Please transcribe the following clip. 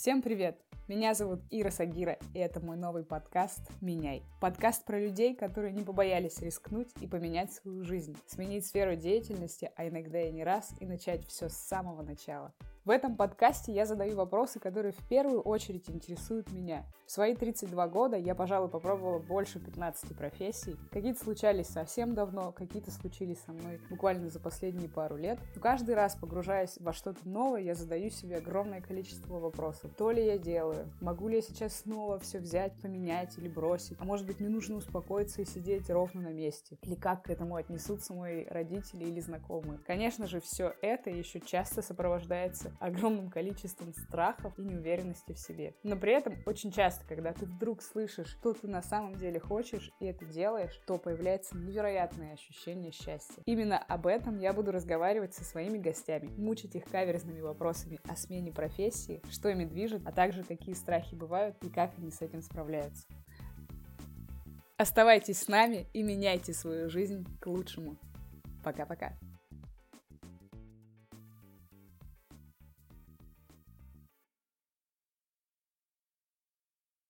Всем привет! Меня зовут Ира Сагира, и это мой новый подкаст «Меняй». Подкаст про людей, которые не побоялись рискнуть и поменять свою жизнь, сменить сферу деятельности, а иногда и не раз, и начать все с самого начала. В этом подкасте я задаю вопросы, которые в первую очередь интересуют меня. В свои 32 года я, пожалуй, попробовала больше 15 профессий. Какие-то случались совсем давно, какие-то случились со мной буквально за последние пару лет. Но каждый раз, погружаясь во что-то новое, я задаю себе огромное количество вопросов. То ли я делаю? Могу ли я сейчас снова все взять, поменять или бросить? А может быть, мне нужно успокоиться и сидеть ровно на месте? Или как к этому отнесутся мои родители или знакомые? Конечно же, все это еще часто сопровождается огромным количеством страхов и неуверенности в себе. Но при этом очень часто, когда ты вдруг слышишь, что ты на самом деле хочешь, и это делаешь, то появляется невероятное ощущение счастья. Именно об этом я буду разговаривать со своими гостями, мучить их каверзными вопросами о смене профессии, что ими движет, а также какие страхи бывают и как они с этим справляются. Оставайтесь с нами и меняйте свою жизнь к лучшему. Пока-пока.